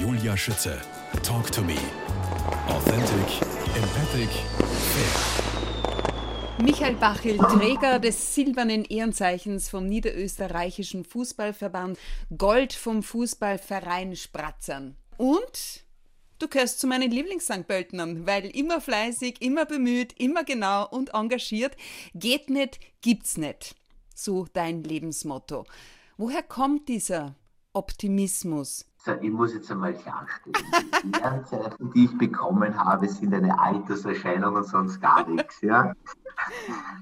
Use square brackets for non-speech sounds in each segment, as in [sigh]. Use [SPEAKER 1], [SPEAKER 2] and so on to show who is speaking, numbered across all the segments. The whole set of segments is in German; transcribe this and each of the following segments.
[SPEAKER 1] Julia Schütze. Talk to me. Authentic, empathic, fair.
[SPEAKER 2] Michael Bachel, Träger des silbernen Ehrenzeichens vom Niederösterreichischen Fußballverband, Gold vom Fußballverein Spratzern. Und du gehörst zu meinen Lieblings-St. Pöltenern, weil immer fleißig, immer bemüht, immer genau und engagiert. Geht nicht, gibt's nicht. So dein Lebensmotto. Woher kommt dieser Optimismus?
[SPEAKER 3] Ich muss jetzt einmal klarstellen. Die Ehrenzeichen, die ich bekommen habe, sind eine Alterserscheinung und sonst gar nichts. Ja?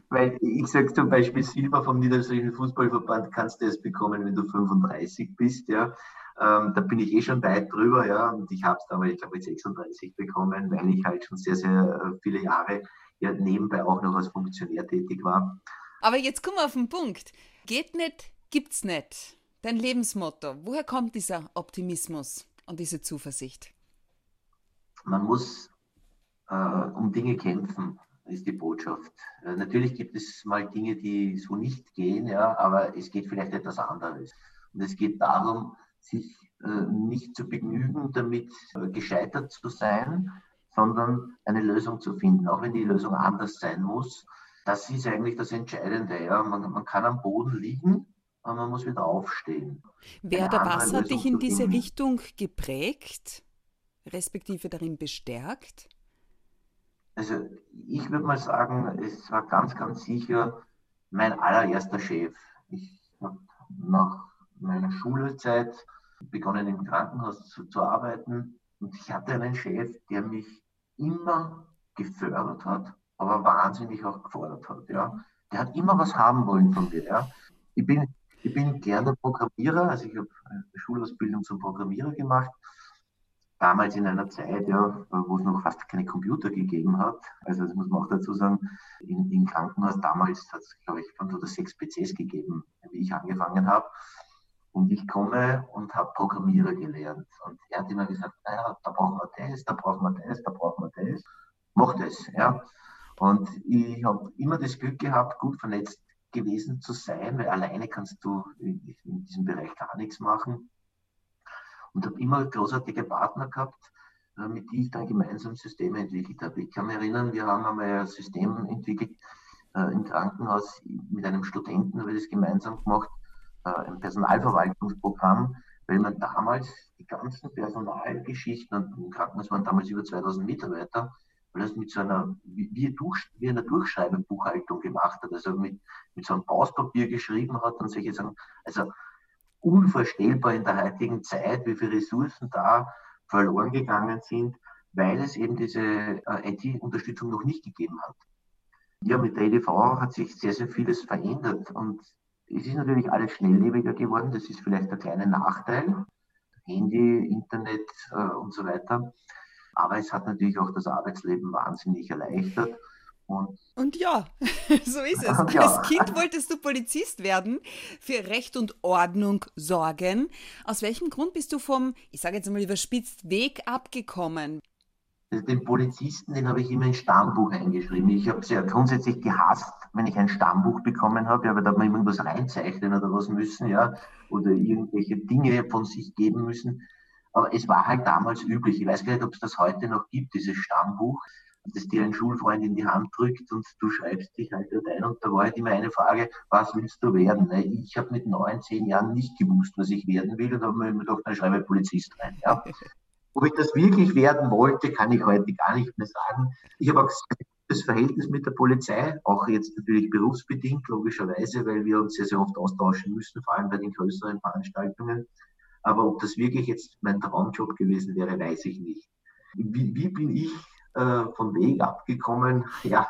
[SPEAKER 3] Weil ich sage zum Beispiel, Silber vom Niederösterreichischen Fußballverband kannst du erst bekommen, wenn du 35 bist. Ja? Ähm, da bin ich eh schon weit drüber. Ja? Und ich habe es damals, ich glaube, mit 36 bekommen, weil ich halt schon sehr, sehr äh, viele Jahre ja, nebenbei auch noch als Funktionär tätig war.
[SPEAKER 2] Aber jetzt kommen wir auf den Punkt. Geht nicht, gibt's nicht. Dein Lebensmotto, woher kommt dieser Optimismus und diese Zuversicht?
[SPEAKER 3] Man muss äh, um Dinge kämpfen, ist die Botschaft. Äh, natürlich gibt es mal Dinge, die so nicht gehen, ja, aber es geht vielleicht etwas anderes. Und es geht darum, sich äh, nicht zu begnügen, damit äh, gescheitert zu sein, sondern eine Lösung zu finden, auch wenn die Lösung anders sein muss. Das ist eigentlich das Entscheidende. Ja. Man, man kann am Boden liegen aber man muss wieder aufstehen.
[SPEAKER 2] Werder Bass hat dich in diese Richtung geprägt, respektive darin bestärkt?
[SPEAKER 3] Also ich würde mal sagen, es war ganz, ganz sicher mein allererster Chef. Ich habe nach meiner Schulzeit begonnen im Krankenhaus zu, zu arbeiten und ich hatte einen Chef, der mich immer gefördert hat, aber wahnsinnig auch gefordert hat. Ja. Der hat immer was haben wollen von mir. Ja. Ich bin ich bin gerne Programmierer, also ich habe eine Schulausbildung zum Programmierer gemacht. Damals in einer Zeit, ja, wo es noch fast keine Computer gegeben hat. Also das muss man auch dazu sagen, in, im Krankenhaus damals hat es, glaube ich, fünf oder sechs PCs gegeben, wie ich angefangen habe. Und ich komme und habe Programmierer gelernt. Und er hat immer gesagt, naja, da brauchen wir das, da brauchen wir das, da brauchen wir das. Mach das, ja. Und ich habe immer das Glück gehabt, gut vernetzt gewesen zu sein, weil alleine kannst du in diesem Bereich gar nichts machen. Und habe immer großartige Partner gehabt, äh, mit denen ich dann gemeinsam Systeme entwickelt habe. Ich kann mich erinnern, wir haben einmal ein System entwickelt äh, im Krankenhaus mit einem Studenten, haben wir das gemeinsam gemacht, äh, ein Personalverwaltungsprogramm, weil man damals die ganzen Personalgeschichten, und im Krankenhaus waren damals über 2000 Mitarbeiter, weil es mit so einer, wie, wie, einer Durchschreibebuchhaltung gemacht hat, also mit, mit so einem Pauspapier geschrieben hat und solche Sachen. Also unvorstellbar in der heutigen Zeit, wie viele Ressourcen da verloren gegangen sind, weil es eben diese äh, IT-Unterstützung noch nicht gegeben hat. Ja, mit der EDV hat sich sehr, sehr vieles verändert und es ist natürlich alles schnelllebiger geworden. Das ist vielleicht der kleine Nachteil. Handy, Internet äh, und so weiter. Aber es hat natürlich auch das Arbeitsleben wahnsinnig erleichtert.
[SPEAKER 2] Und, und ja, [laughs] so ist es. [laughs] Ja. Als Kind wolltest du Polizist werden, für Recht und Ordnung sorgen. Aus welchem Grund bist du vom, ich sage jetzt mal überspitzt, Weg abgekommen?
[SPEAKER 3] Also den Polizisten, den habe ich immer in Stammbuch eingeschrieben. Ich habe es ja grundsätzlich gehasst, wenn ich ein Stammbuch bekommen habe, weil da hat man irgendwas reinzeichnen oder was müssen, ja, oder irgendwelche Dinge von sich geben müssen. Aber es war halt damals üblich. Ich weiß gar nicht, ob es das heute noch gibt, dieses Stammbuch, das dir ein Schulfreund in die Hand drückt und du schreibst dich halt dort ein. Und da war halt immer eine Frage, was willst du werden? Ne? Ich habe mit neun, zehn Jahren nicht gewusst, was ich werden will und habe mir immer gedacht, dann schreibe ich Polizist rein. Ja. [laughs] Ob ich das wirklich werden wollte, kann ich heute gar nicht mehr sagen. Ich habe auch das Verhältnis mit der Polizei, auch jetzt natürlich berufsbedingt, logischerweise, weil wir uns sehr, sehr oft austauschen müssen, vor allem bei den größeren Veranstaltungen. Aber ob das wirklich jetzt mein Traumjob gewesen wäre, weiß ich nicht. Wie, wie bin ich äh, vom Weg abgekommen? [laughs] Ja,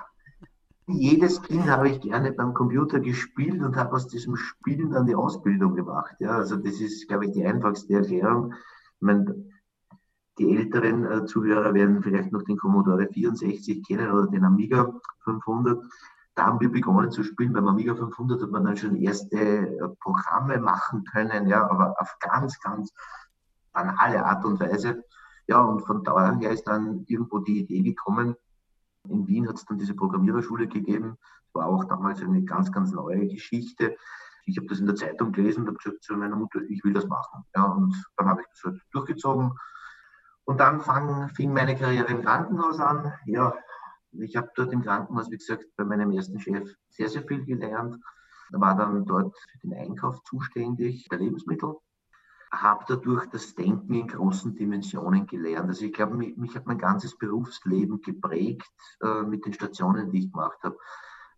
[SPEAKER 3] jedes Kind habe ich gerne beim Computer gespielt und habe aus diesem Spielen dann die Ausbildung gemacht. Ja, also das ist, glaube ich, die einfachste Erklärung. Ich meine, die älteren äh, Zuhörer werden vielleicht noch den Commodore 64 kennen oder den Amiga 500 da haben wir begonnen zu spielen. Beim Amiga 500 hat man dann schon erste äh, Programme machen können, ja, aber auf ganz, ganz banale Art und Weise. Ja, und von daher ist dann irgendwo die Idee gekommen. In Wien hat es dann diese Programmiererschule gegeben. War auch damals eine ganz, ganz neue Geschichte. ich habe das in der Zeitung gelesen und habe gesagt zu meiner Mutter, ich will das machen. Ja, und dann habe ich das halt durchgezogen. Und dann fang, fing meine Karriere im Krankenhaus an. Ja, ich habe dort im Krankenhaus, wie gesagt, bei meinem ersten Chef sehr, sehr viel gelernt. War dann dort für den Einkauf zuständig, der Lebensmittel. Habe dadurch das Denken in großen Dimensionen gelernt. Also ich glaube, mich, mich, hat mein ganzes Berufsleben geprägt äh, mit den Stationen, die ich gemacht habe.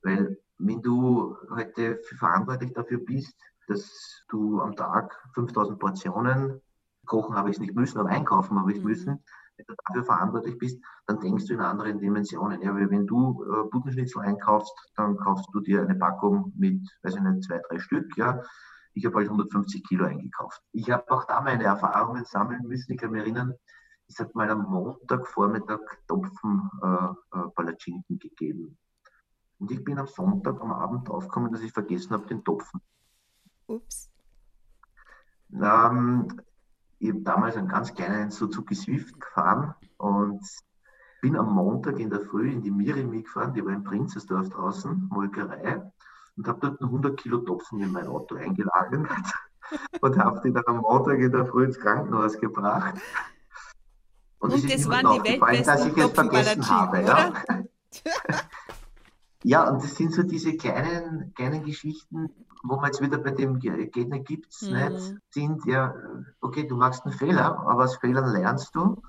[SPEAKER 3] Weil wenn du heute verantwortlich dafür bist, dass du am Tag 5000 Portionen kochen habe ich es nicht müssen, aber einkaufen habe ich mhm. müssen, wenn du dafür verantwortlich bist, dann denkst du in anderen Dimensionen. Ja, weil wenn du äh, Putenschnitzel einkaufst, dann kaufst du dir eine Packung mit, weiß ich nicht, zwei, drei Stück, ja. Ich habe halt 150 Kilo eingekauft. Ich habe auch da meine Erfahrungen sammeln müssen. Ich kann mich erinnern, es hat mal am Montagvormittag Topfen äh, äh, Palatschinken gegeben. Und ich bin am Sonntag am Abend draufgekommen, dass ich vergessen habe, den Topfen. Ups. Ähm, ich habe damals einen ganz kleinen Suzuki Swift gefahren und bin am Montag in der Früh in die Mirimi gefahren, die war in Prinzesdorf draußen, Molkerei, und habe dort 100 Kilo Topfen in mein Auto eingelagert [laughs] und habe die dann am Montag in der Früh ins Krankenhaus gebracht.
[SPEAKER 2] Und, und das waren die weltbesten dass ich es vergessen habe. Ja. [laughs]
[SPEAKER 3] ja, und das sind so diese kleinen, kleinen Geschichten, wo wir jetzt wieder bei dem nicht, gibt's mhm. nicht, sind ja, okay, du machst einen Fehler, aber aus Fehlern lernst du.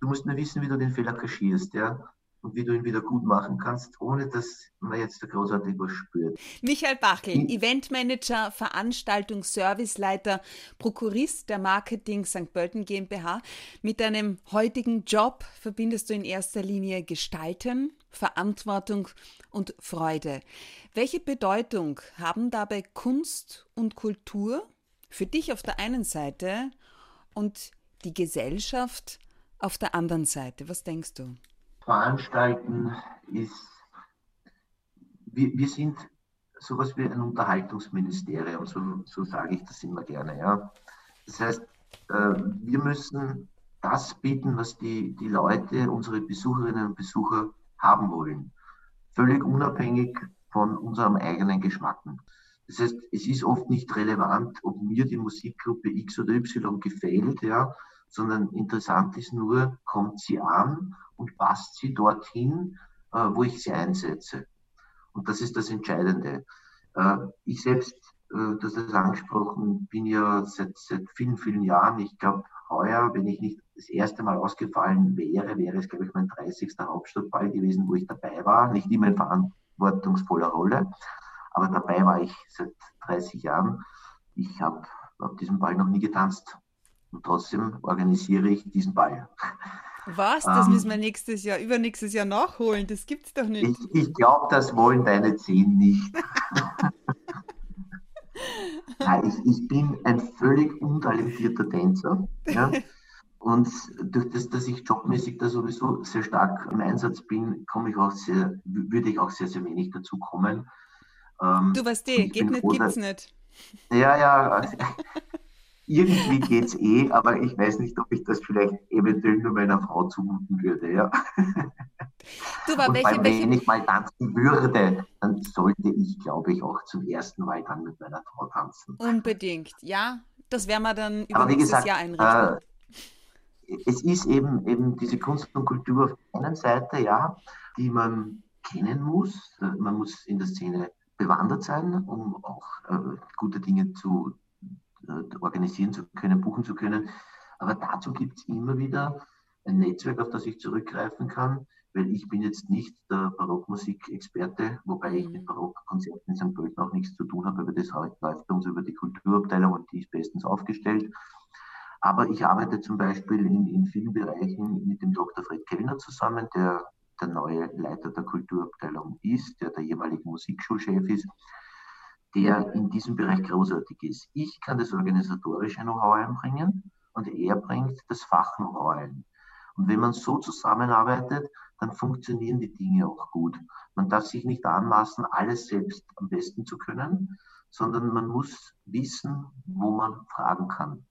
[SPEAKER 3] Du musst nur wissen, wie du den Fehler kaschierst, ja. Und wie du ihn wieder gut machen kannst, ohne dass man jetzt großartig was spürt.
[SPEAKER 2] Michael Bachel, hm? Eventmanager, Veranstaltungsserviceleiter, Prokurist der Marketing St. Pölten GmbH. Mit deinem heutigen Job verbindest du in erster Linie Gestalten, Verantwortung und Freude. Welche Bedeutung haben dabei Kunst und Kultur für dich auf der einen Seite und die Gesellschaft auf der anderen Seite? Was denkst du?
[SPEAKER 3] Veranstalten ist, wir, wir sind sowas wie ein Unterhaltungsministerium, so, so sage ich das immer gerne. Ja. Das heißt, äh, wir müssen das bieten, was die, die Leute, unsere Besucherinnen und Besucher haben wollen. Völlig unabhängig von unserem eigenen Geschmacken. Das heißt, es ist oft nicht relevant, ob mir die Musikgruppe X oder Y gefällt, ja, sondern interessant ist nur, kommt sie an und passt sie dorthin, äh, wo ich sie einsetze. Und das ist das Entscheidende. Äh, ich selbst, äh, das ist angesprochen, bin ja seit, seit vielen, vielen Jahren, ich glaube, heuer, wenn ich nicht das erste Mal ausgefallen wäre, wäre es, glaube ich, mein 30. Hauptstadtball gewesen, wo ich dabei war. Nicht immer in verantwortungsvoller Rolle, aber dabei war ich seit 30 Jahren. Ich habe auf diesem Ball noch nie getanzt. Und trotzdem organisiere ich diesen Ball.
[SPEAKER 2] Was? Das ähm, müssen wir nächstes Jahr, übernächstes Jahr nachholen. Das gibt's doch nicht.
[SPEAKER 3] Ich, ich glaube, das wollen deine Zehn nicht. [laughs] Nein, ich, ich, bin ein völlig untalentierter Tänzer. Ja? Und durch das, dass ich jobmäßig da sowieso sehr stark im Einsatz bin, komme ich auch sehr, würde ich auch sehr, sehr wenig dazu kommen.
[SPEAKER 2] Ähm, du weißt eh, geht nicht, froh, gibt's nicht.
[SPEAKER 3] Ja, ja. [laughs] [laughs] Irgendwie geht's eh, aber ich weiß nicht, ob ich das vielleicht eventuell nur meiner Frau zumuten würde, ja. Du, aber welche, wenn welche... ich mal tanzen würde, dann sollte ich, glaube ich, auch zum ersten Mal dann mit meiner Frau tanzen.
[SPEAKER 2] Unbedingt, ja. Das werden wir dann über nächstes gesagt, Jahr einrichten. Äh,
[SPEAKER 3] es ist eben, eben diese Kunst und Kultur auf der einen Seite, ja, die man kennen muss. Man muss in der Szene bewandert sein, um auch äh, gute Dinge zu äh, organisieren zu können, buchen zu können. Aber dazu gibt es immer wieder ein Netzwerk, auf das ich zurückgreifen kann, weil ich bin jetzt nicht der Barockmusikexperte, wobei ich mit Barockkonzerten in St. Pölten auch nichts zu tun habe, aber das läuft bei uns über die Kulturabteilung und die ist bestens aufgestellt. Aber ich arbeite zum Beispiel in, in vielen Bereichen mit dem Dr. Fred Kellner zusammen, der der neue Leiter der Kulturabteilung ist, der der jeweilige Musikschulchef ist, der in diesem Bereich großartig ist. Ich kann das organisatorische Know-how einbringen und er bringt das Fach-Know-how ein. Und wenn man so zusammenarbeitet, dann funktionieren die Dinge auch gut. Man darf sich nicht anmaßen, alles selbst am besten zu können, sondern man muss wissen, wo man fragen kann.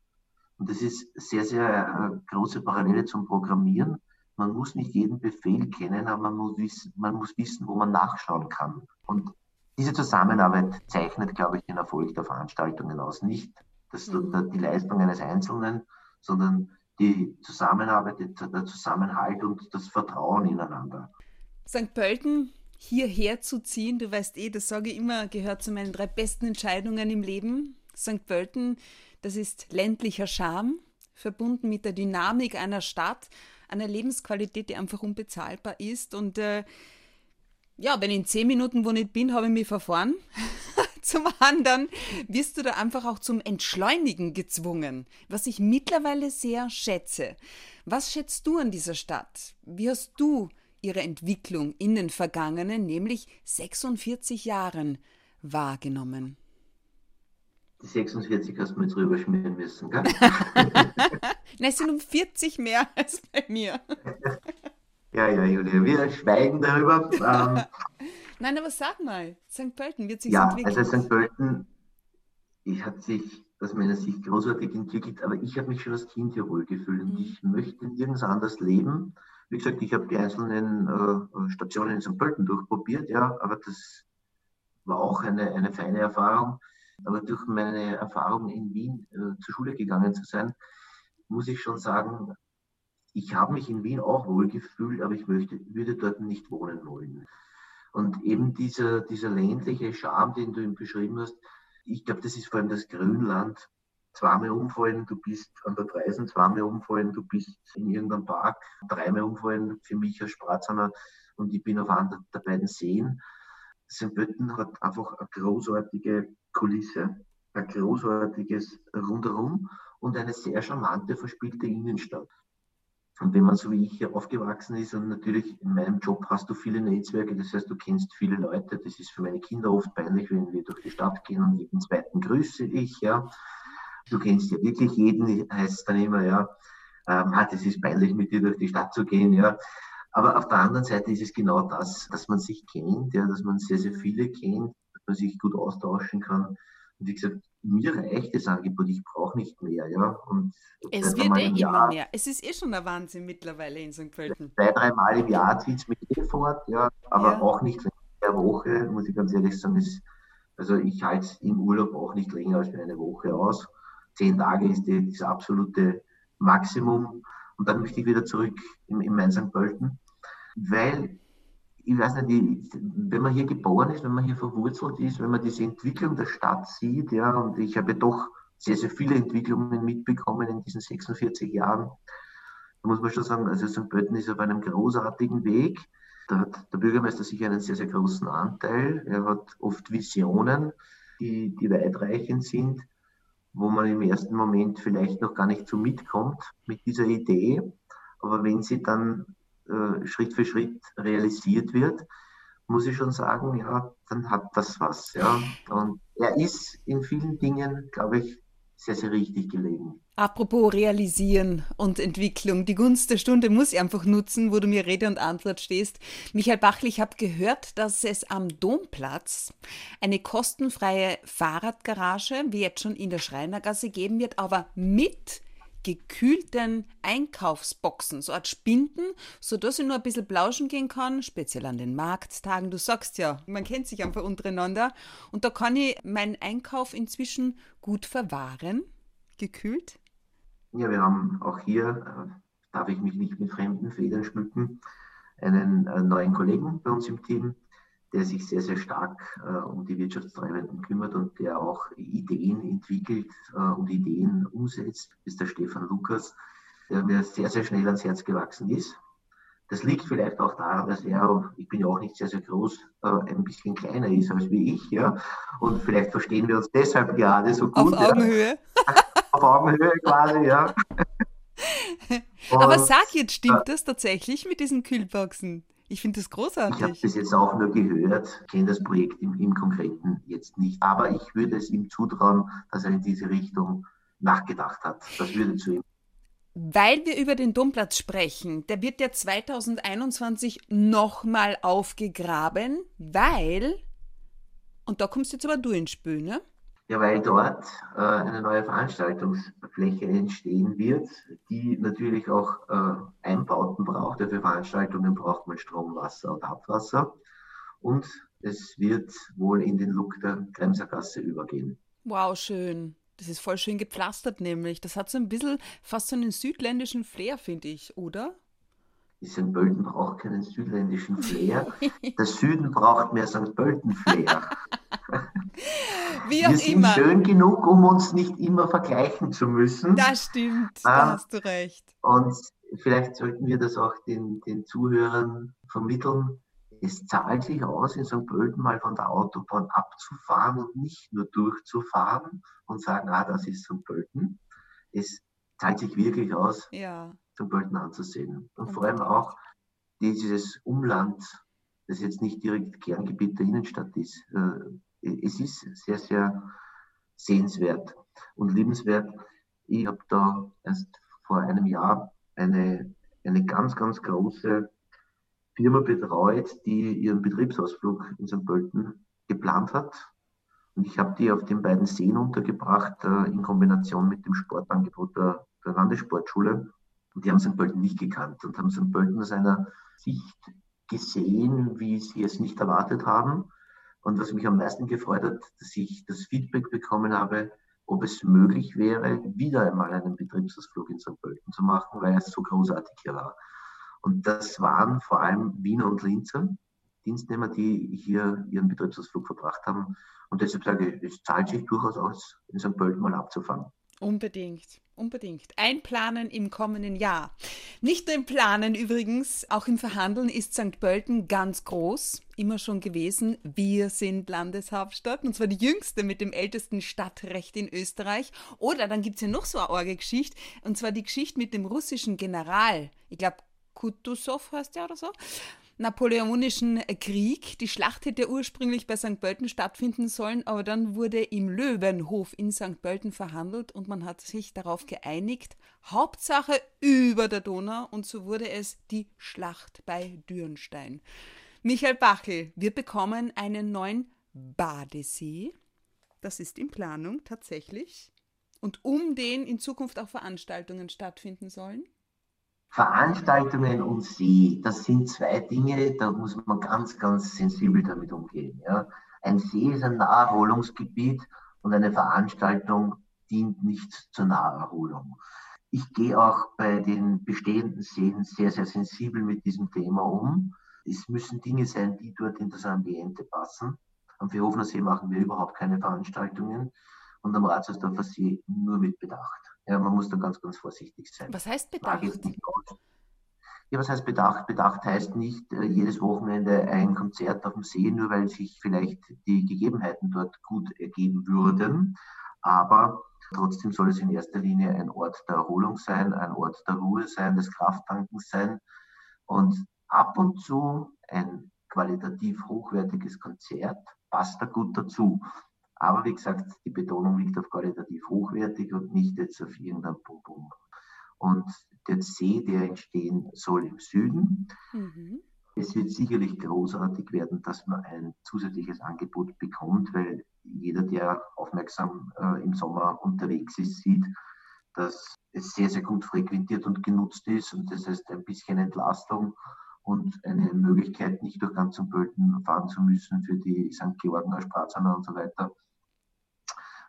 [SPEAKER 3] Und das ist sehr, sehr äh, große Parallele zum Programmieren. Man muss nicht jeden Befehl kennen, aber man muss wissen, man muss wissen wo man nachschauen kann. Und diese Zusammenarbeit zeichnet, glaube ich, den Erfolg der Veranstaltungen aus. Nicht das, mhm. die Leistung eines Einzelnen, sondern die Zusammenarbeit, der Zusammenhalt und das Vertrauen ineinander.
[SPEAKER 2] St. Pölten hierher zu ziehen, du weißt eh, das sage ich immer, gehört zu meinen drei besten Entscheidungen im Leben. St. Pölten, das ist ländlicher Charme, verbunden mit der Dynamik einer Stadt, einer Lebensqualität, die einfach unbezahlbar ist. Und äh, ja, wenn ich in zehn Minuten wo ich bin, habe ich mich verfahren. [laughs] zum anderen wirst du da einfach auch zum Entschleunigen gezwungen, was ich mittlerweile sehr schätze. Was schätzt du an dieser Stadt? Wie hast du ihre Entwicklung in den vergangenen, nämlich 46 Jahren, wahrgenommen?
[SPEAKER 3] Die 46 hast du mir jetzt rüberschmieren müssen, gell? [laughs]
[SPEAKER 2] Nein, es sind um 40 mehr als bei mir. [laughs]
[SPEAKER 3] ja, ja, Julia, wir schweigen darüber. Ähm, [laughs]
[SPEAKER 2] Nein, aber sag mal, St. Pölten wird sich
[SPEAKER 3] ja, entwickeln. Also St. Pölten hat sich aus meiner Sicht großartig entwickelt, aber ich habe mich schon als Kind hier wohlgefühlt und mhm. ich möchte nirgends anders leben. Wie gesagt, ich habe die einzelnen äh, Stationen in St. Pölten durchprobiert, ja, aber das war auch eine, eine feine Erfahrung. Aber durch meine Erfahrung in Wien äh, zur Schule gegangen zu sein, muss ich schon sagen, ich habe mich in Wien auch wohlgefühlt, aber ich möchte, würde dort nicht wohnen wollen. Und eben dieser, dieser ländliche Charme, den du ihm beschrieben hast, ich glaube, das ist vor allem das Grünland. Zweimal umfallen, du bist an der Dreisen, zweimal umfallen, du bist in irgendeinem Park, dreimal umfallen für mich als Spratzahner und ich bin auf einer der beiden Seen. St. Pölten hat einfach eine großartige Kulisse, ein großartiges Rundherum und eine sehr charmante, verspielte Innenstadt. Und wenn man so wie ich hier aufgewachsen ist und natürlich in meinem Job hast du viele Netzwerke, das heißt, du kennst viele Leute. Das ist für meine Kinder oft peinlich, wenn wir durch die Stadt gehen und jeden zweiten grüße ich, ja. Du kennst ja wirklich jeden, heißt es dann immer, ja, ähm, ah, das ist peinlich, mit dir durch die Stadt zu gehen, ja. Aber auf der anderen Seite ist es genau das, dass man sich kennt, ja, dass man sehr, sehr viele kennt, dass man sich gut austauschen kann. Und wie gesagt, mir reicht das Angebot, ich brauche nicht mehr, ja. Und
[SPEAKER 2] es wird eh immer mehr. Es ist eh schon ein Wahnsinn mittlerweile in St. Pölten.
[SPEAKER 3] Zwei, dreimal im Jahr zieht es mich eh fort, ja, aber ja. auch nicht der Woche, muss ich ganz ehrlich sagen. Ist, also ich halte im Urlaub auch nicht länger als eine Woche aus. Zehn Tage ist die, das absolute Maximum. Und dann möchte ich wieder zurück in, in mein St. Pölten, weil ich weiß nicht, wenn man hier geboren ist, wenn man hier verwurzelt ist, wenn man diese Entwicklung der Stadt sieht, ja, und ich habe doch sehr, sehr viele Entwicklungen mitbekommen in diesen 46 Jahren, da muss man schon sagen, also St. Pölten ist auf einem großartigen Weg. Da hat der Bürgermeister sicher einen sehr, sehr großen Anteil. Er hat oft Visionen, die, die weitreichend sind, wo man im ersten Moment vielleicht noch gar nicht so mitkommt mit dieser Idee. Aber wenn sie dann äh, Schritt für Schritt realisiert wird, muss ich schon sagen, ja, dann hat das was. Ja. Und er ist in vielen Dingen, glaube ich, sehr, sehr richtig gelegen.
[SPEAKER 2] Apropos Realisieren und Entwicklung, die Gunst der Stunde muss ich einfach nutzen, wo du mir Rede und Antwort stehst. Michael Bachl, ich habe gehört, dass es am Domplatz eine kostenfreie Fahrradgarage, wie jetzt schon in der Schreinergasse, geben wird, aber mit gekühlten Einkaufsboxen, so Art Spinden, sodass ich nur ein bisschen plauschen gehen kann, speziell an den Markttagen. Du sagst ja, man kennt sich einfach untereinander. Und da kann ich meinen Einkauf inzwischen gut verwahren, gekühlt.
[SPEAKER 3] Ja, wir haben auch hier, äh, darf ich mich nicht mit fremden Federn schmücken, einen äh, neuen Kollegen bei uns im Team, der sich sehr, sehr stark äh, um die Wirtschaftstreibenden kümmert und der auch Ideen entwickelt äh, und Ideen umsetzt, ist der Stefan Lukas, der mir sehr, sehr schnell ans Herz gewachsen ist. Das liegt vielleicht auch daran, dass er, ich bin ja auch nicht sehr, sehr groß, äh, ein bisschen kleiner ist als wie ich, ja. Und vielleicht verstehen wir uns deshalb gerade so gut.
[SPEAKER 2] Auf Augenhöhe.
[SPEAKER 3] Ja. [laughs] Auf Augenhöhe quasi, ja.
[SPEAKER 2] Aber sag jetzt, stimmt das tatsächlich mit diesen Kühlboxen? Ich finde das großartig.
[SPEAKER 3] Ich habe bis jetzt auch nur gehört, kenne das Projekt im, im Konkreten jetzt nicht, aber ich würde es ihm zutrauen, dass er in diese Richtung nachgedacht hat. Das würde zu ihm.
[SPEAKER 2] Weil wir über den Domplatz sprechen, der wird ja 2021 nochmal aufgegraben, weil, und da kommst jetzt aber du ins Spiel, ne?
[SPEAKER 3] Ja, weil dort äh, eine neue Veranstaltungsfläche entstehen wird, die natürlich auch äh, Einbauten braucht. Ja, für Veranstaltungen braucht man Strom, Wasser und Abwasser. Und es wird wohl in den Look der Kremsergasse übergehen.
[SPEAKER 2] Wow, schön. Das ist voll schön gepflastert nämlich. Das hat so ein bisschen fast so einen südländischen Flair, finde ich, oder?
[SPEAKER 3] Die St. Pölten braucht keinen südländischen Flair. [laughs] Der Süden braucht mehr St. Pölten-Flair. [laughs] [laughs]
[SPEAKER 2] Wie auch
[SPEAKER 3] Wir sind
[SPEAKER 2] immer.
[SPEAKER 3] schön genug, um uns nicht immer vergleichen zu müssen.
[SPEAKER 2] Das stimmt, da
[SPEAKER 3] Ah.
[SPEAKER 2] hast du recht.
[SPEAKER 3] Und vielleicht sollten wir das auch den, den Zuhörern vermitteln. Es zahlt sich aus, in St. Pölten mal von der Autobahn abzufahren und nicht nur durchzufahren und sagen, ah, das ist St. Pölten. Es zahlt sich wirklich aus,
[SPEAKER 2] Ja.
[SPEAKER 3] St. Pölten anzusehen. Und vor
[SPEAKER 2] Unbedingt.
[SPEAKER 3] allem auch dieses Umland, das jetzt nicht direkt Kerngebiet der Innenstadt ist. Äh, Es ist sehr, sehr sehenswert und liebenswert. Ich habe da erst vor einem Jahr eine, eine ganz, ganz große Firma betreut, die ihren Betriebsausflug in St. Pölten geplant hat. Und ich habe die auf den beiden Seen untergebracht, äh, in Kombination mit dem Sportangebot der, der Landessportschule. Und die haben St. Pölten nicht gekannt und haben St. Pölten aus einer Sicht gesehen, wie sie es nicht erwartet haben. Und was mich am meisten gefreut hat, dass ich das Feedback bekommen habe, ob es möglich wäre, wieder einmal einen Betriebsausflug in St. Pölten zu machen, weil es so großartig hier war. Und das waren vor allem Wiener und Linzer Dienstnehmer, die hier ihren Betriebsausflug verbracht haben. Und deshalb sage ich, es zahlt sich durchaus aus, in St. Pölten mal abzufangen.
[SPEAKER 2] Unbedingt, unbedingt. Einplanen im kommenden Jahr. Nicht nur im Planen übrigens, auch im Verhandeln ist St. Pölten ganz groß, immer schon gewesen. Wir sind Landeshauptstadt und zwar die jüngste mit dem ältesten Stadtrecht in Österreich. Oder dann gibt es ja noch so eine Orge-Geschichte und zwar die Geschichte mit dem russischen General. Ich glaube, Kutusow heißt der oder so. Napoleonischen Krieg. Die Schlacht hätte ursprünglich bei St. Pölten stattfinden sollen, aber dann wurde im Löwenhof in St. Pölten verhandelt und man hat sich darauf geeinigt, Hauptsache über der Donau und so wurde es die Schlacht bei Dürnstein. Michael Bachel, wir bekommen einen neuen Badesee. Das ist in Planung tatsächlich. Und um den in Zukunft auch Veranstaltungen stattfinden sollen.
[SPEAKER 3] Veranstaltungen und See, das sind zwei Dinge, da muss man ganz, ganz sensibel damit umgehen. Ja. Ein See ist ein Naherholungsgebiet und eine Veranstaltung dient nicht zur Naherholung. Ich gehe auch bei den bestehenden Seen sehr, sehr sensibel mit diesem Thema um. Es müssen Dinge sein, die dort in das Ambiente passen. Am Vierhofener See machen wir überhaupt keine Veranstaltungen und am Ratzersdorfer See nur mit Bedacht. Ja, man muss da ganz, ganz vorsichtig sein.
[SPEAKER 2] Was heißt bedacht?
[SPEAKER 3] Ja, was heißt Bedacht? Bedacht heißt nicht äh, jedes Wochenende ein Konzert auf dem See, nur weil sich vielleicht die Gegebenheiten dort gut ergeben würden. Aber trotzdem soll es in erster Linie ein Ort der Erholung sein, ein Ort der Ruhe sein, des Krafttankens sein und ab und zu ein qualitativ hochwertiges Konzert passt da gut dazu. Aber wie gesagt, die Betonung liegt auf qualitativ hochwertig und nicht jetzt auf irgendein Pum-Pum. Und der See, der entstehen soll im Süden,
[SPEAKER 2] Mhm.
[SPEAKER 3] es wird sicherlich großartig werden, dass man ein zusätzliches Angebot bekommt, weil jeder, der aufmerksam äh, im Sommer unterwegs ist, sieht, dass es sehr, sehr gut frequentiert und genutzt ist. Und das heißt ein bisschen Entlastung und eine Möglichkeit, nicht durch ganz zum Pölten fahren zu müssen für die St. Georgener, Spratzerner und so weiter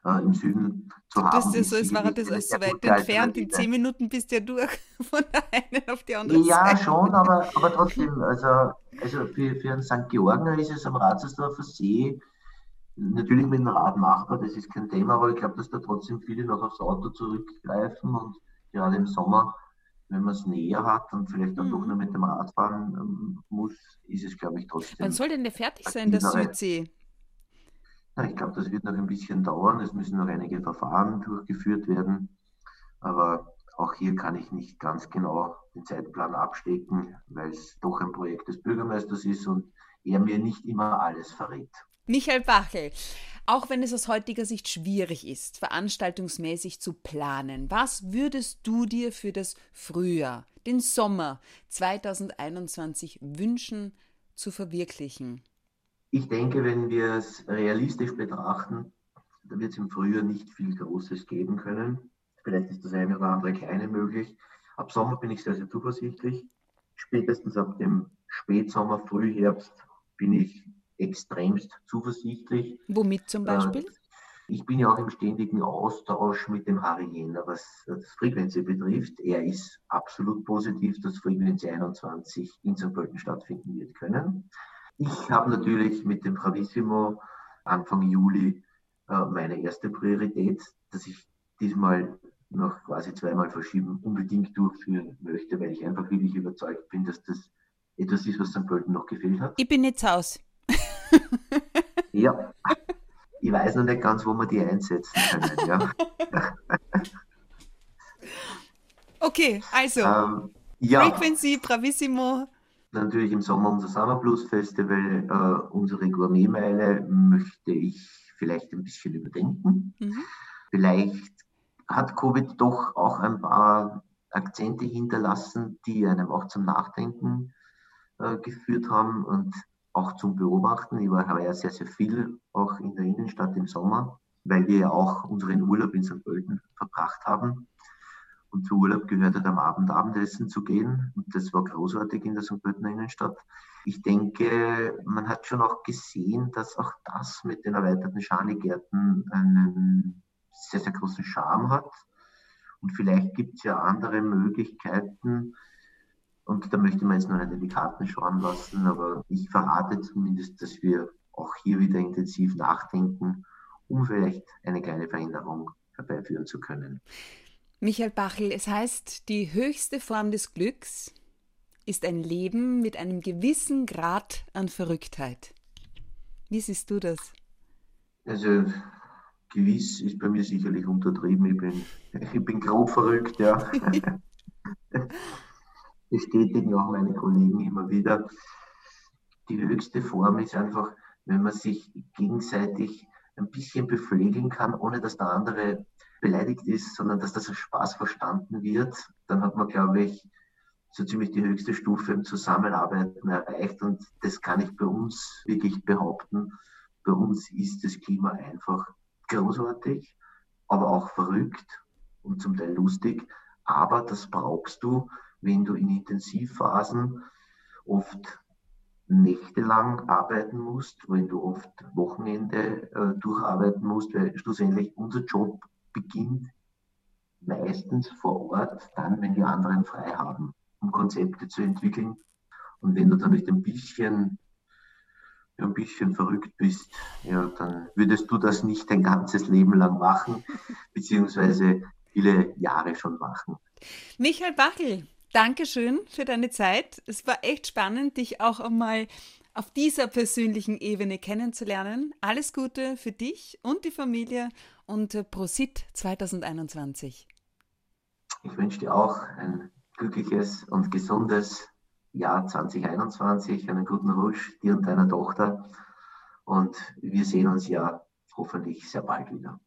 [SPEAKER 3] äh, im Süden zu haben.
[SPEAKER 2] Das ist ja
[SPEAKER 3] ist
[SPEAKER 2] so, wäre
[SPEAKER 3] sicherlich
[SPEAKER 2] das alles so weit entfernt. In zehn Minuten bist du ja durch [laughs] von der einen auf die andere
[SPEAKER 3] Ja,
[SPEAKER 2] Seite.
[SPEAKER 3] schon, aber, aber trotzdem, also, also für, für einen St. Georgener ist es am Ratzersdorfer See natürlich mit dem Rad machbar, das ist kein Thema, aber ich glaube, dass da trotzdem viele noch aufs Auto zurückgreifen und gerade im Sommer, wenn man es näher hat und vielleicht dann
[SPEAKER 2] Mhm.
[SPEAKER 3] doch nur mit dem Rad fahren ähm, muss, ist es, glaube ich, trotzdem.
[SPEAKER 2] Wann soll denn der fertig sein, der. Südsee?
[SPEAKER 3] Ich glaube, das wird noch ein bisschen dauern. Es müssen noch einige Verfahren durchgeführt werden. Aber auch hier kann ich nicht ganz genau den Zeitplan abstecken, weil es doch ein Projekt des Bürgermeisters ist und er mir nicht immer alles verrät.
[SPEAKER 2] Michael Bachel, auch wenn es aus heutiger Sicht schwierig ist, veranstaltungsmäßig zu planen, was würdest du dir für das Frühjahr, den Sommer 2021 wünschen zu verwirklichen?
[SPEAKER 3] Ich denke, wenn wir es realistisch betrachten, da wird es im Frühjahr nicht viel Großes geben können. Vielleicht ist das eine oder andere kleine möglich. Ab Sommer bin ich sehr, sehr zuversichtlich. Spätestens ab dem Spätsommer, Frühherbst bin ich extremst zuversichtlich.
[SPEAKER 2] Womit zum Beispiel? Äh,
[SPEAKER 3] ich bin ja auch im ständigen Austausch mit dem Harry Jenner, was das Frequency betrifft. Er ist absolut positiv, dass Frequency 21 in St. Pölten stattfinden wird können. Ich habe natürlich mit dem Bravissimo Anfang Juli äh, meine erste Priorität, dass ich diesmal noch quasi zweimal verschieben unbedingt durchführen möchte, weil ich einfach wirklich überzeugt bin, dass das etwas ist, was St. Pölten noch gefehlt hat.
[SPEAKER 2] Ich bin jetzt aus. [laughs]
[SPEAKER 3] ja, ich weiß noch nicht ganz, wo wir die einsetzen können. Ja. [laughs]
[SPEAKER 2] okay, also ähm, ja. Frequency, Bravissimo.
[SPEAKER 3] Natürlich im Sommer unser Summer Blues Festival, äh, unsere Gourmetmeile möchte ich vielleicht ein bisschen überdenken. Mhm. Vielleicht hat Covid doch auch ein paar Akzente hinterlassen, die einem auch zum Nachdenken äh, geführt haben und auch zum Beobachten. Ich war ja sehr, sehr viel auch in der Innenstadt im Sommer, weil wir ja auch unseren Urlaub in St. Pölten verbracht haben. Und zu Urlaub gehört halt am Abend Abendessen zu gehen. Und das war großartig in der St. Pöltener Innenstadt. Ich denke, man hat schon auch gesehen, dass auch das mit den erweiterten Schanigärten einen sehr, sehr großen Charme hat. Und vielleicht gibt es ja andere Möglichkeiten, und da möchte man jetzt noch nicht in Karten schauen lassen, aber ich verrate zumindest, dass wir auch hier wieder intensiv nachdenken, um vielleicht eine kleine Veränderung herbeiführen zu können.
[SPEAKER 2] Michael Bachel, es heißt, die höchste Form des Glücks ist ein Leben mit einem gewissen Grad an Verrücktheit. Wie siehst du das?
[SPEAKER 3] Also gewiss ist bei mir sicherlich untertrieben. Ich bin, [laughs] ich bin grob verrückt, ja. [laughs] bestätigen auch meine Kollegen immer wieder. Die höchste Form ist einfach, wenn man sich gegenseitig ein bisschen beflegeln kann, ohne dass der andere beleidigt ist, sondern dass das als Spaß verstanden wird, dann hat man, glaube ich, so ziemlich die höchste Stufe im Zusammenarbeiten erreicht. Und das kann ich bei uns wirklich behaupten. Bei uns ist das Klima einfach großartig, aber auch verrückt und zum Teil lustig. Aber das brauchst du, wenn du in Intensivphasen oft nächtelang arbeiten musst, wenn du oft Wochenende äh, durcharbeiten musst, weil schlussendlich unser Job beginnt meistens vor Ort, dann, wenn die anderen frei haben, um Konzepte zu entwickeln. Und wenn du dann nicht ein bisschen, ein bisschen verrückt bist, ja, dann würdest du das nicht dein ganzes Leben lang machen, [laughs] beziehungsweise viele Jahre schon machen.
[SPEAKER 2] Michael Bachel, Dankeschön für deine Zeit. Es war echt spannend, dich auch einmal auf dieser persönlichen Ebene kennenzulernen. Alles Gute für dich und die Familie und äh, Prosit 2021.
[SPEAKER 3] Ich wünsche dir auch ein glückliches und gesundes Jahr 2021, einen guten Rutsch dir und deiner Tochter. Und wir sehen uns ja hoffentlich sehr bald wieder.